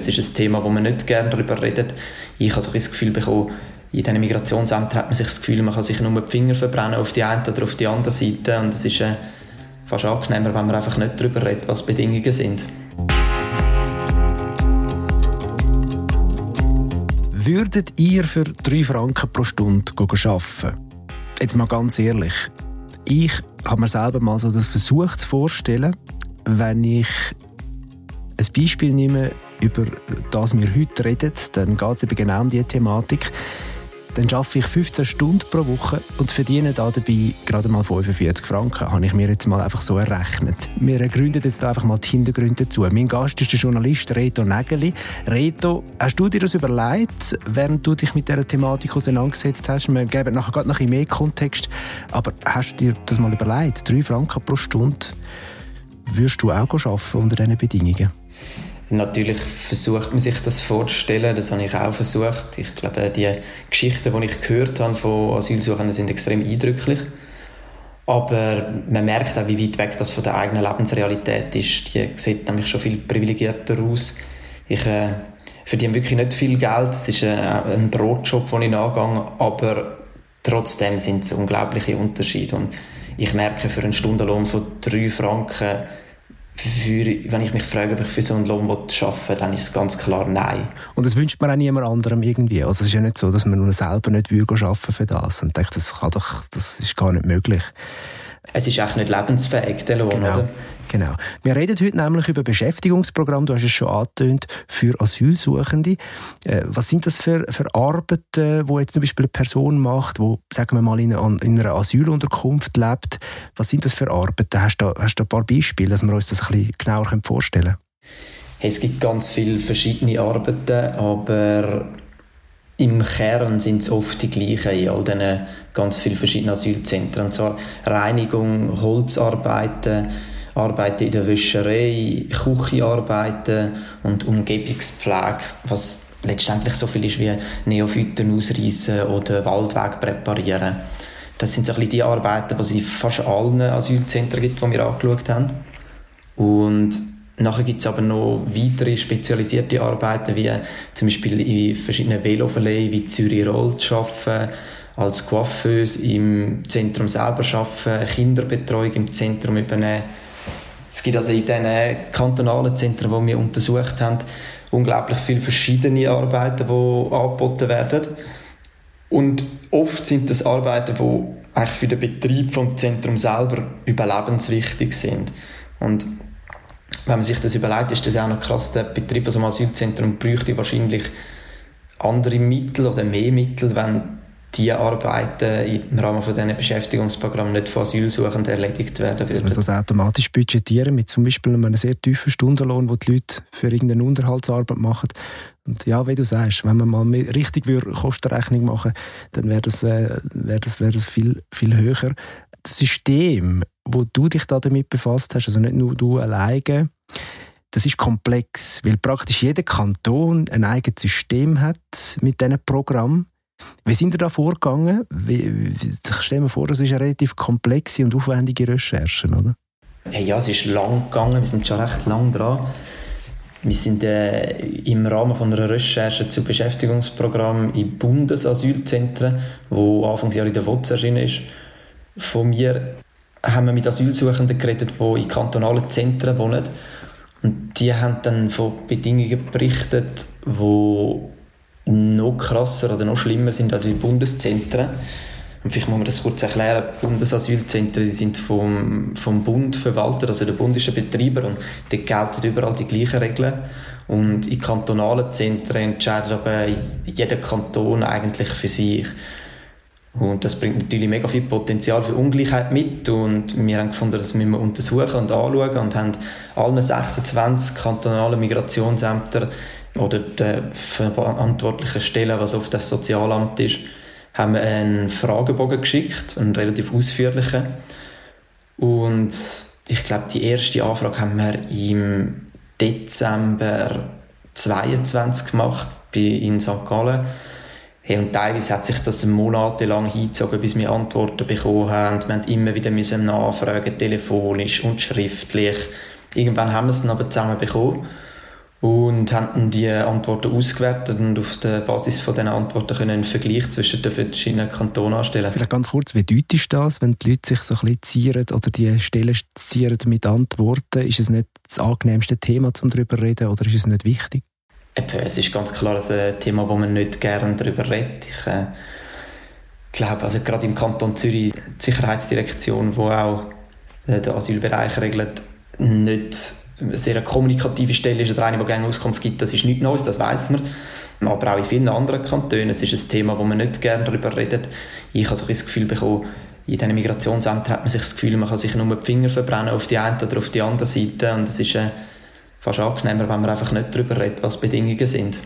Es ist ein Thema, wo man nicht gerne darüber redet. Ich habe so das Gefühl bekommen, in diesen Migrationsämtern hat man sich das Gefühl, man kann sich nur die Finger verbrennen auf die eine oder auf die andere Seite und es ist äh, fast angenehmer, wenn man einfach nicht darüber redet, was die Bedingungen sind. Würdet ihr für 3 Franken pro Stunde arbeiten? Jetzt mal ganz ehrlich. Ich habe mir selber mal so das versucht zu vorstellen, wenn ich ein Beispiel nehme, über das wir heute reden, dann geht es eben genau um diese Thematik dann arbeite ich 15 Stunden pro Woche und verdiene dabei gerade mal 45 Franken. Habe ich mir jetzt mal einfach so errechnet. Wir gründen jetzt einfach mal die Hintergründe dazu. Mein Gast ist der Journalist Reto Nägeli. Reto, hast du dir das überlegt, während du dich mit dieser Thematik auseinandergesetzt hast? Wir geben nachher gerade noch ein mehr Kontext. Aber hast du dir das mal überlegt? 3 Franken pro Stunde würdest du auch arbeiten unter diesen Bedingungen? Natürlich versucht man sich das vorzustellen, das habe ich auch versucht. Ich glaube, die Geschichten, die ich gehört habe von Asylsuchenden, sind extrem eindrücklich. Aber man merkt auch, wie weit weg das von der eigenen Lebensrealität ist. Die sieht nämlich schon viel privilegierter aus. Ich äh, verdiene wirklich nicht viel Geld. Es ist äh, ein Brotjob, den ich nachgehe, aber trotzdem sind es unglaubliche Unterschiede. Und ich merke, für einen Stundenlohn von drei Franken für, wenn ich mich frage, ob ich für so einen Lohn arbeiten will, dann ist es ganz klar nein. Und das wünscht man auch niemand anderem irgendwie. Also es ist ja nicht so, dass man nur selber nicht arbeiten für das und denkt, das, kann doch, das ist gar nicht möglich. Es ist echt nicht lebensfähig, der Lohn, genau. oder? Genau. Wir reden heute nämlich über Beschäftigungsprogramm. Du hast es schon angetönt für Asylsuchende. Äh, was sind das für, für Arbeiten, wo jetzt zum Beispiel eine Person macht, wo sagen wir mal in, in einer Asylunterkunft lebt? Was sind das für Arbeiten? Hast du, hast du ein paar Beispiele, dass wir uns das ein bisschen genauer vorstellen können? Es gibt ganz viele verschiedene Arbeiten, aber im Kern sind es oft die gleichen in all diesen ganz vielen verschiedenen Asylzentren. Und zwar Reinigung, Holzarbeiten, Arbeiten in der Wäscherei, Küchenarbeiten und Umgebungspflege, was letztendlich so viel ist wie Neophyten ausreißen oder Waldweg präparieren. Das sind so ein bisschen die Arbeiten, die es in fast allen Asylzentren gibt, die wir angeschaut haben. Und nachher gibt es aber noch weitere spezialisierte Arbeiten, wie zum Beispiel in verschiedenen Veloverleihen wie Zürich Roll zu arbeiten, als Coiffeuse im Zentrum selber arbeiten, Kinderbetreuung im Zentrum übernehmen es gibt also in diesen kantonalen Zentren, die wir untersucht haben, unglaublich viele verschiedene Arbeiten, die angeboten werden. Und oft sind das Arbeiten, die eigentlich für den Betrieb vom Zentrum selber überlebenswichtig sind. Und wenn man sich das überlegt, ist das auch noch krass. Der Betrieb von so einem Asylzentrum bräuchte wahrscheinlich andere Mittel oder mehr Mittel, wenn die Arbeiten im Rahmen von diesen Beschäftigungsprogrammen nicht von Asylsuchenden erledigt werden würden. Dass man das automatisch budgetieren mit zum Beispiel einem sehr tiefen Stundenlohn, wo die Leute für irgendeine Unterhaltsarbeit machen. Und ja, wie du sagst, wenn man mal richtig Kostenrechnung machen dann wäre das, äh, wär das, wär das viel, viel höher. Das System, wo du dich da damit befasst hast, also nicht nur du alleine, das ist komplex, weil praktisch jeder Kanton ein eigenes System hat mit diesen Programmen. Wie sind ihr da vorgegangen? Wie, ich stelle mir vor, das ist eine relativ komplexe und aufwendige Recherche, oder? Ja, es ist lang gegangen. Wir sind schon recht lang dran. Wir sind äh, im Rahmen von einer Recherche zu Beschäftigungsprogramm in Bundesasylzentren, wo Anfangsjahr in der WOTS erschienen ist. Von mir haben wir mit Asylsuchenden geredet, die in kantonalen Zentren wohnen. Und die haben dann von Bedingungen berichtet, die noch krasser oder noch schlimmer sind als die Bundeszentren. Und vielleicht muss man das kurz erklären. Bundesasylzentren die sind vom, vom Bund verwaltet, also der Bund Betreiber und dort gelten überall die gleichen Regeln. Und in kantonalen Zentren entscheidet aber jeder Kanton eigentlich für sich. Und das bringt natürlich mega viel Potenzial für Ungleichheit mit. Und wir haben gefunden, das müssen wir untersuchen und anschauen und haben alle 26 kantonalen Migrationsämter oder der verantwortlichen Stelle, was auf das Sozialamt ist, haben einen Fragebogen geschickt, einen relativ ausführlichen. Und ich glaube, die erste Anfrage haben wir im Dezember 22 gemacht, in St. Gallen. Hey, und teilweise hat sich das monatelang hingezogen, bis wir Antworten bekommen haben. Wir mussten immer wieder müssen nachfragen, telefonisch und schriftlich. Irgendwann haben wir es dann aber zusammen bekommen. und haben die Antworten ausgewertet und auf der Basis von diesen Antworten können einen Vergleich zwischen den verschiedenen Kantonen anstellen. Vielleicht ganz kurz, wie deutest das, wenn die Leute sich so ein bisschen zieren oder die Stellen zieren mit Antworten? Ist es nicht das angenehmste Thema, um darüber zu reden oder ist es nicht wichtig? Es ist ganz klar ein Thema, wo man nicht gerne darüber redet. Ich äh, glaube, also gerade im Kanton Zürich, die Sicherheitsdirektion, die auch den Asylbereich regelt, nicht eine sehr kommunikative Stelle ist oder eine, die gerne Auskunft gibt, das ist nichts Neues, das weiß man. Aber auch in vielen anderen Kantonen, es ist ein Thema, wo man nicht gerne darüber redet. Ich habe so das Gefühl bekommen, in diesen Migrationsämtern hat man sich das Gefühl, man kann sich nur die Finger verbrennen auf die eine oder auf die andere Seite und es ist äh, fast angenehmer, wenn man einfach nicht darüber redet, was Bedingungen sind.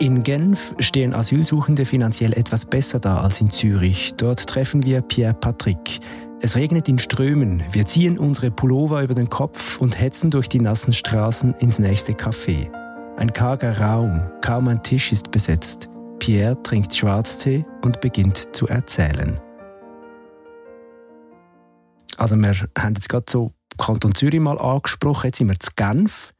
In Genf stehen Asylsuchende finanziell etwas besser da als in Zürich. Dort treffen wir Pierre Patrick. Es regnet in Strömen. Wir ziehen unsere Pullover über den Kopf und hetzen durch die nassen Straßen ins nächste Café. Ein karger Raum, kaum ein Tisch ist besetzt. Pierre trinkt Schwarztee und beginnt zu erzählen. Also wir haben jetzt gerade so Kanton Zürich mal angesprochen, jetzt sind wir zu Genf.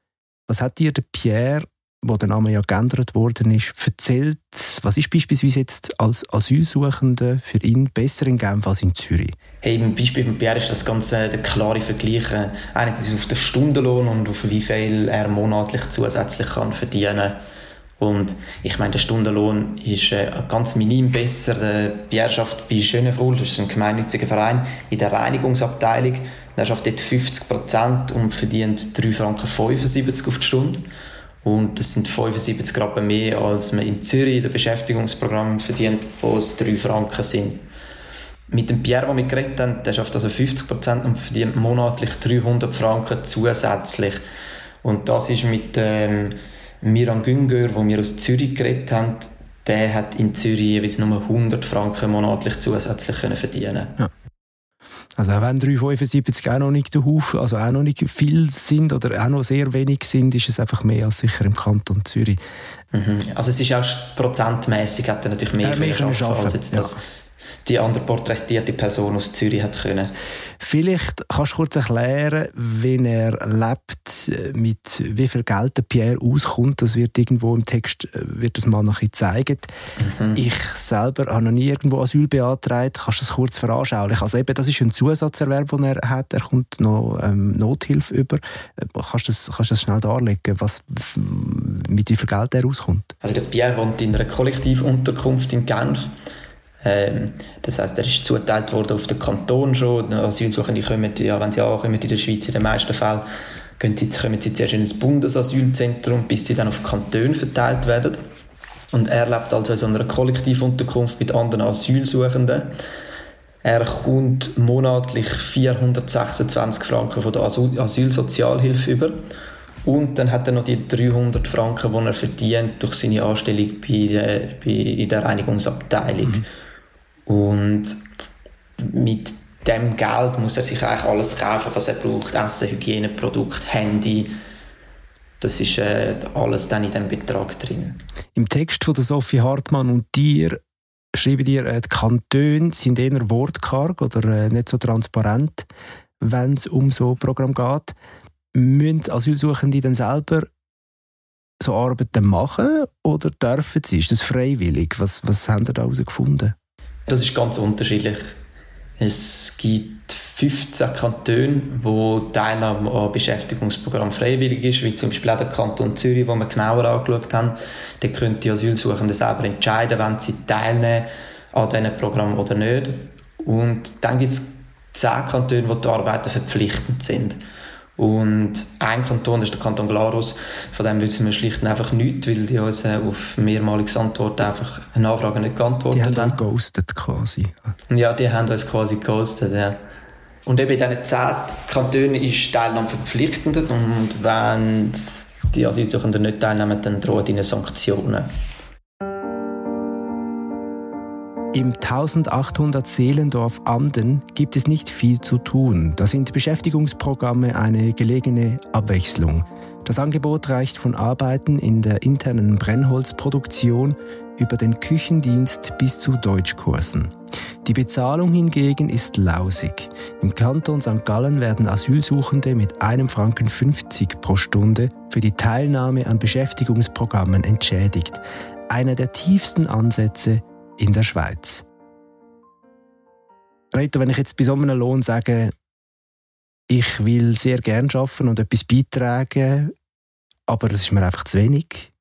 Was hat dir der Pierre wo der Name ja geändert worden ist, erzählt, was ist beispielsweise jetzt als Asylsuchender für ihn besser in Genf als in Zürich? Hey, Im Beispiel von Pierre ist das Ganze der klare Vergleich. Einerseits auf den Stundenlohn und auf wie viel er monatlich zusätzlich kann verdienen und ich meine, der Stundenlohn ist äh, ganz minim besser. Der Pierre schafft bei Schönefrohl, das ist ein gemeinnütziger Verein, in der Reinigungsabteilung. Er schafft dort 50 Prozent und verdient 3,75 Franken auf die Stunde. Und das sind 75 Gramm mehr, als man in Zürich in dem Beschäftigungsprogramm verdient, wo es 3 Franken sind. Mit dem Pierre, den wir geredet haben, der schafft also 50 Prozent und verdient monatlich 300 Franken zusätzlich. Und das ist mit ähm, Miran Güngör, wo wir aus Zürich geredet haben, der hat in Zürich jeweils nur 100 Franken monatlich zusätzlich können verdienen. Ja. Also auch wenn 375 auch noch nicht der Haufen, also auch noch nicht viel sind oder auch noch sehr wenig sind, ist es einfach mehr als sicher im Kanton Zürich. Mhm. Also es ist auch prozentmäßig hat er natürlich mehr, äh, mehr können schaffen, als jetzt das, ja die andere porträtierte Person aus Zürich hat können. Vielleicht kannst du kurz erklären, wie er lebt, mit wie viel Geld der Pierre auskommt. Das wird irgendwo im Text äh, wird das mal nachher zeigen. Mhm. Ich selber habe noch nie irgendwo Asyl beantragt. Kannst du das kurz veranschaulichen? Also eben, das ist ein Zusatzerwerb, den er hat. Er kommt noch ähm, Nothilfe über. Äh, kannst du das, kannst du das schnell darlegen, was, mit wie viel Geld er auskommt? Also der Pierre wohnt in einer Kollektivunterkunft in Genf. Ähm, das heißt, er ist zuteilt worden auf den Kanton schon. Asylsuchende kommen, ja, wenn sie ankommen in der Schweiz in den meisten Fällen, gehen sie, kommen sie zuerst in ein Bundesasylzentrum, bis sie dann auf Kantone verteilt werden. Und er lebt also in so einer Kollektivunterkunft mit anderen Asylsuchenden. Er kommt monatlich 426 Franken von der Asylsozialhilfe über. Und dann hat er noch die 300 Franken, die er verdient durch seine Anstellung bei der, bei, in der Reinigungsabteilung. Mhm. Und mit dem Geld muss er sich eigentlich alles kaufen, was er braucht. Essen, Hygieneprodukt, Handy. Das ist äh, alles dann in diesem Betrag drin. Im Text von der Sophie Hartmann und dir schreiben dir, äh, die Kantone sind eher wortkarg oder äh, nicht so transparent, wenn es um so ein Programm geht. Müssen Asylsuchende dann selber so Arbeiten machen oder dürfen sie? Ist das freiwillig? Was, was haben Sie da herausgefunden? Das ist ganz unterschiedlich. Es gibt 15 Kantone, wo Teilnahme an Beschäftigungsprogramm freiwillig ist, wie zum Beispiel auch der Kanton Zürich, wo wir genauer angeschaut haben. Da können die Asylsuchenden selber entscheiden, wenn sie teilnehmen an diesem Programm oder nicht. Und dann gibt es 10 Kantone, wo die Arbeiten verpflichtend sind. Und ein Kanton ist der Kanton Glarus, von dem wissen wir schlicht und einfach nichts, weil die uns äh, auf mehrmalige Antworten einfach eine Anfrage nicht geantwortet haben. Die haben ghostet quasi. Ja, die haben uns quasi ghostet, ja. Und eben in diesen zehn Kantonen ist Teilnahme verpflichtend und wenn die Asylsuchenden nicht teilnehmen, dann drohen ihnen Sanktionen. Im 1800 Seelendorf Amden gibt es nicht viel zu tun. Da sind Beschäftigungsprogramme eine gelegene Abwechslung. Das Angebot reicht von Arbeiten in der internen Brennholzproduktion über den Küchendienst bis zu Deutschkursen. Die Bezahlung hingegen ist lausig. Im Kanton St. Gallen werden Asylsuchende mit einem Franken 50 pro Stunde für die Teilnahme an Beschäftigungsprogrammen entschädigt. Einer der tiefsten Ansätze in der Schweiz. Reto, wenn ich jetzt bei so einem Lohn sage, ich will sehr gern arbeiten und etwas beitragen, aber das ist mir einfach zu wenig.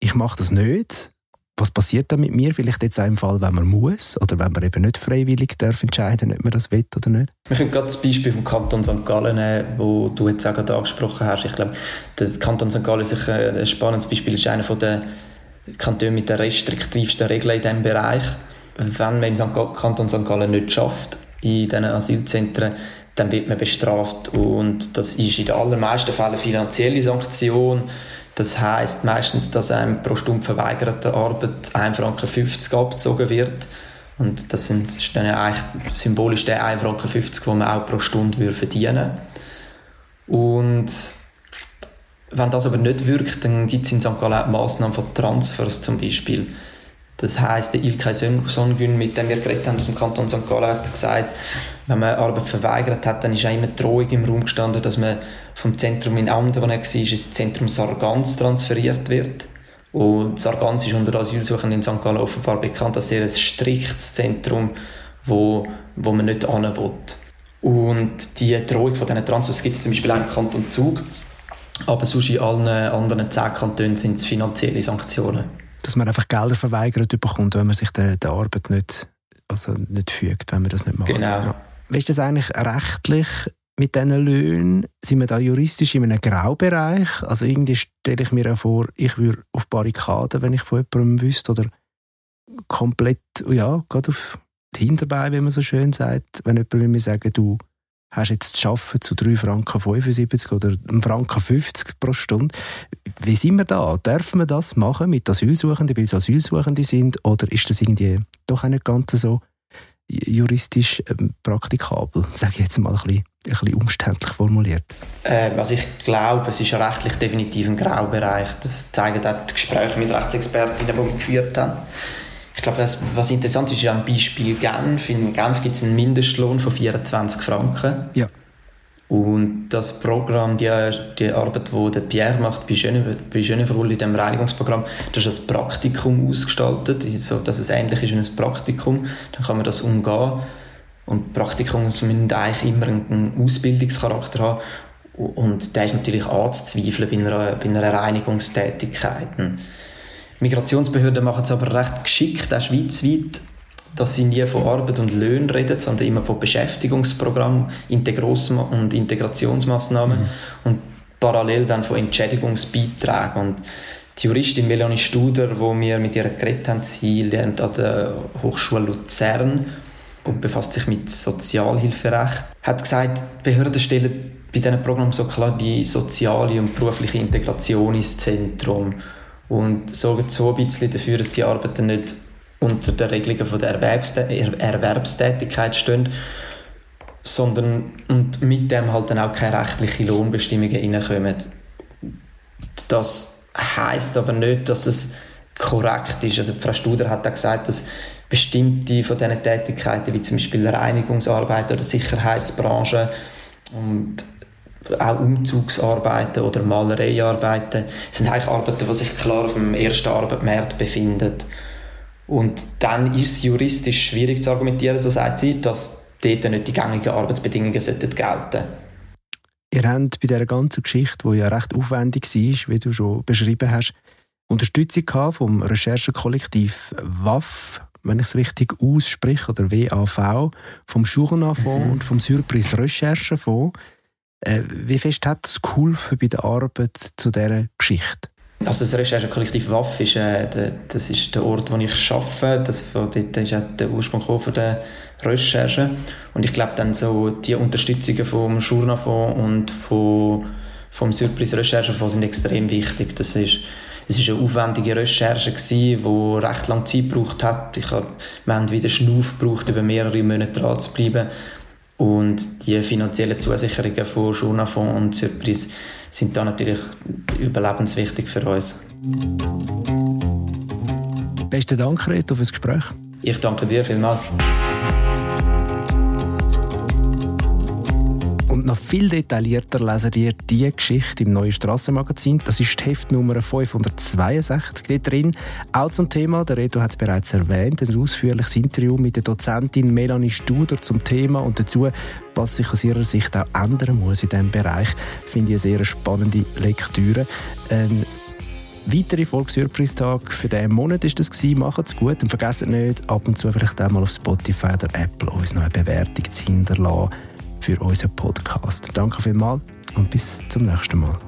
Ich mache das nicht. Was passiert dann mit mir? Vielleicht jetzt auch im Fall, wenn man muss oder wenn man eben nicht freiwillig darf entscheiden, ob man das will oder nicht? Wir können gerade das Beispiel vom Kanton St. Gallen nehmen, wo du jetzt auch gerade angesprochen hast. Ich glaube, der Kanton St. Gallen ist ein spannendes Beispiel. ist einer der Kantone mit den restriktivsten Regeln in diesem Bereich. Wenn man im Kanton St. Gallen nicht schafft, in diesen Asylzentren, dann wird man bestraft und das ist in den allermeisten Fällen finanzielle Sanktion. Das heißt meistens, dass einem pro Stunde verweigerter Arbeit 1,50 Franken abgezogen wird. Und das sind, ist dann eigentlich symbolisch der 1,50 Franken, den man auch pro Stunde verdienen würde. Und wenn das aber nicht wirkt, dann gibt es in St. Gallen auch Massnahmen von Transfers zum Beispiel. Das heisst, der Ilkay Songün, mit dem wir geredet haben aus dem Kanton St. Gallen, hat gesagt, wenn man Arbeit verweigert hat, dann ist auch immer Drohung im Raum gestanden, dass man vom Zentrum in Amden, wo er war, ins Zentrum Sargans transferiert wird. Und Sargans ist unter Asylsuchenden in St. Gallen offenbar bekannt als sehr ein striktes Zentrum, wo, wo man nicht hin will. Und die Drohung von diesen Transfers gibt es zum Beispiel auch im Kanton Zug. Aber sonst in allen anderen zehn Kantonen sind es finanzielle Sanktionen dass man einfach Gelder verweigert bekommt, wenn man sich der, der Arbeit nicht, also nicht fügt, wenn man das nicht macht. Genau. Ja. Wie ist das eigentlich rechtlich mit diesen Löhnen? Sind wir da juristisch in einem Graubereich? Also irgendwie stelle ich mir auch vor, ich würde auf Barrikaden, wenn ich von jemandem wüsste, oder komplett, ja, gerade auf die Hinterbeine, wie man so schön sagt, wenn jemand mir sagen, du, hast jetzt zu arbeiten zu 3 Franken 75 oder 1 Franken 50 pro Stunde. Wie sind wir da? Dürfen wir das machen mit Asylsuchenden, weil es Asylsuchende sind? Oder ist das irgendwie doch nicht ganz so juristisch ähm, praktikabel? Sage ich jetzt mal ein bisschen, ein bisschen umständlich formuliert. Ähm, also ich glaube, es ist rechtlich definitiv ein Graubereich. Das zeigen auch die Gespräche mit Rechtsexpertinnen, die wir geführt haben. Ich glaube, das, was interessant ist, ist am Beispiel Genf. In Genf gibt es einen Mindestlohn von 24 Franken. Ja. Und das Programm, die, die Arbeit, die der Pierre macht bei Genève in dem Reinigungsprogramm, das ist als Praktikum ausgestaltet, so dass es ähnlich ist wie ein Praktikum. Dann kann man das umgehen. Und Praktikums müssen eigentlich immer einen Ausbildungscharakter haben. Und der ist natürlich anzuzweifeln bei einer, bei einer Reinigungstätigkeit. Migrationsbehörden machen es aber recht geschickt, auch schweizweit, dass sie nie von Arbeit und Löhnen reden, sondern immer von Beschäftigungsprogrammen und Integrationsmaßnahmen mhm. und parallel dann von Entschädigungsbeiträgen. Und die Juristin Melanie Studer, wo wir mit ihr geredet haben, sie lernt an der Hochschule Luzern und befasst sich mit Sozialhilferecht, hat gesagt, Behörden stellen bei diesen Programmen so klar die soziale und berufliche Integration ins Zentrum und sorgen so ein bisschen dafür, dass die Arbeiter nicht unter den Regelungen von der Erwerbstätigkeit stehen, sondern und mit dem halt dann auch keine rechtlichen Lohnbestimmungen reinkommen. Das heißt aber nicht, dass es korrekt ist. Also Frau Studer hat auch gesagt, dass bestimmte von diesen Tätigkeiten, wie zum Beispiel Reinigungsarbeit oder Sicherheitsbranche und auch Umzugsarbeiten oder Malereiarbeiten sind eigentlich Arbeiten, die sich klar auf dem ersten Arbeitsmarkt befinden. Und dann ist es juristisch schwierig zu argumentieren, so sagt sie, dass dort nicht die gängigen Arbeitsbedingungen gelten sollten. Ihr habt bei dieser ganzen Geschichte, die ja recht aufwendig war, wie du schon beschrieben hast, Unterstützung vom Recherchekollektiv WAF, wenn ich es richtig ausspreche, oder WAV, vom Journalfonds mhm. und vom Surprise Recherchefonds. Äh, wie fest hat es geholfen bei der Arbeit zu dieser Geschichte? Also das Recherchekollektiv WAF ist, äh, der, das ist der Ort, wo ich arbeite. Das, von dort ist auch der Ursprung von der Recherche. Und ich glaube dann so die Unterstützungen vom Journalfonds und vom, vom Surprise Recherchefonds sind extrem wichtig. Das ist, es ist eine aufwendige Recherche gewesen, die recht lange Zeit gebraucht hat. Ich hab, wir haben wieder Schnuff gebraucht, über mehrere Monate dran zu bleiben. Und die finanziellen Zusicherungen von Journafond und Surprise sind da natürlich überlebenswichtig für uns. Besten Dank, Reto, für das Gespräch. Ich danke dir vielmals. Und noch viel detaillierter lesen ihr diese Geschichte im neuen Strassenmagazin. Das ist die Heftnummer 562 dort drin. Auch zum Thema, der Redo hat es bereits erwähnt, ein ausführliches Interview mit der Dozentin Melanie Studer zum Thema und dazu, was sich aus ihrer Sicht auch ändern muss in diesem Bereich. Finde ich eine sehr spannende Lektüre. Ein weitere Volkssurprise-Tag für diesen Monat ist das gewesen. Macht's gut und vergesst nicht, ab und zu vielleicht einmal auf Spotify oder Apple uns noch eine Bewertung zu hinterlassen für unseren Podcast. Danke vielmals und bis zum nächsten Mal.